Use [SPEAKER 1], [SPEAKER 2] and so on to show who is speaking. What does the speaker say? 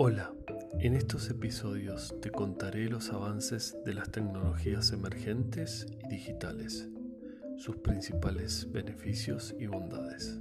[SPEAKER 1] Hola, en estos episodios te contaré los avances de las tecnologías emergentes y digitales, sus principales beneficios y bondades.